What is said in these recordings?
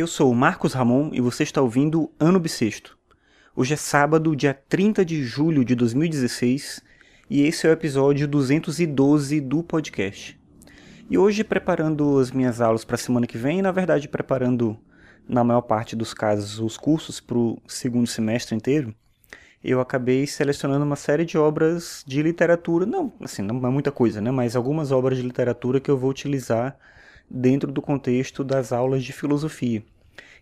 Eu sou o Marcos Ramon e você está ouvindo Ano Bissexto. Hoje é sábado, dia 30 de julho de 2016 e esse é o episódio 212 do podcast. E hoje, preparando as minhas aulas para a semana que vem, na verdade, preparando, na maior parte dos casos, os cursos para o segundo semestre inteiro, eu acabei selecionando uma série de obras de literatura, não, assim, não é muita coisa, né, mas algumas obras de literatura que eu vou utilizar dentro do contexto das aulas de filosofia.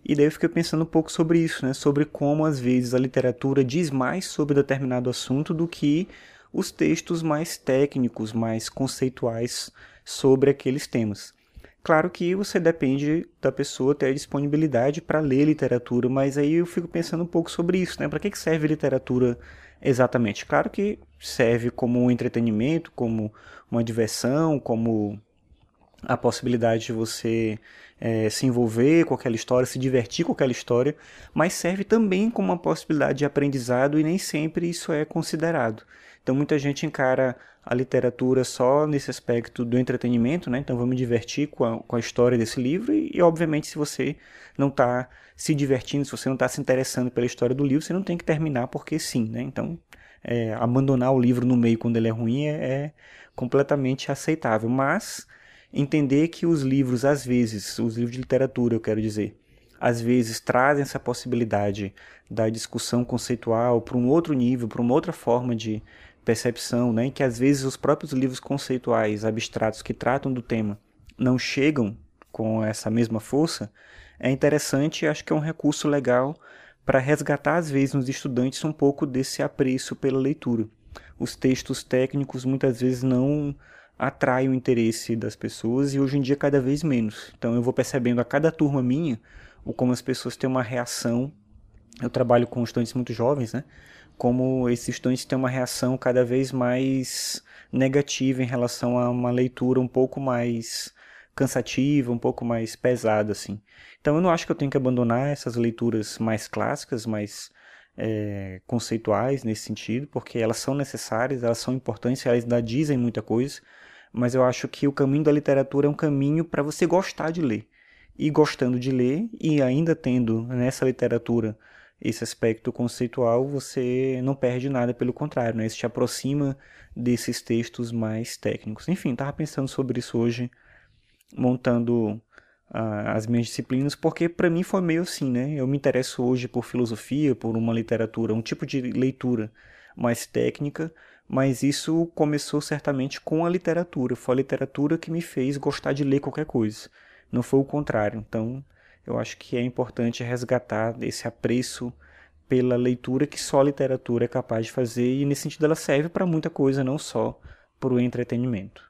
E daí eu fiquei pensando um pouco sobre isso, né? sobre como às vezes a literatura diz mais sobre determinado assunto do que os textos mais técnicos, mais conceituais sobre aqueles temas. Claro que você depende da pessoa ter a disponibilidade para ler literatura, mas aí eu fico pensando um pouco sobre isso, né? Para que serve literatura exatamente? Claro que serve como um entretenimento, como uma diversão, como a possibilidade de você é, se envolver com aquela história, se divertir com aquela história, mas serve também como uma possibilidade de aprendizado e nem sempre isso é considerado. Então muita gente encara a literatura só nesse aspecto do entretenimento, né? Então vamos divertir com a, com a história desse livro e, e obviamente se você não está se divertindo, se você não está se interessando pela história do livro, você não tem que terminar porque sim, né? Então é, abandonar o livro no meio quando ele é ruim é, é completamente aceitável, mas entender que os livros, às vezes, os livros de literatura, eu quero dizer, às vezes trazem essa possibilidade da discussão conceitual para um outro nível, para uma outra forma de percepção, né, que às vezes os próprios livros conceituais abstratos que tratam do tema não chegam com essa mesma força, é interessante acho que é um recurso legal para resgatar às vezes nos estudantes um pouco desse apreço pela leitura. Os textos técnicos muitas vezes não atrai o interesse das pessoas e hoje em dia cada vez menos. Então eu vou percebendo a cada turma minha o como as pessoas têm uma reação. Eu trabalho com estudantes muito jovens, né? Como esses estudantes têm uma reação cada vez mais negativa em relação a uma leitura um pouco mais cansativa, um pouco mais pesada, assim. Então eu não acho que eu tenho que abandonar essas leituras mais clássicas, mais é, conceituais nesse sentido, porque elas são necessárias, elas são importantes, elas dizem muita coisa, mas eu acho que o caminho da literatura é um caminho para você gostar de ler. E gostando de ler, e ainda tendo nessa literatura esse aspecto conceitual, você não perde nada, pelo contrário, né? Isso te aproxima desses textos mais técnicos. Enfim, estava pensando sobre isso hoje, montando as minhas disciplinas, porque para mim foi meio assim, né? Eu me interesso hoje por filosofia, por uma literatura, um tipo de leitura mais técnica, mas isso começou certamente com a literatura. Foi a literatura que me fez gostar de ler qualquer coisa. Não foi o contrário. Então, eu acho que é importante resgatar esse apreço pela leitura que só a literatura é capaz de fazer e nesse sentido ela serve para muita coisa, não só para o entretenimento.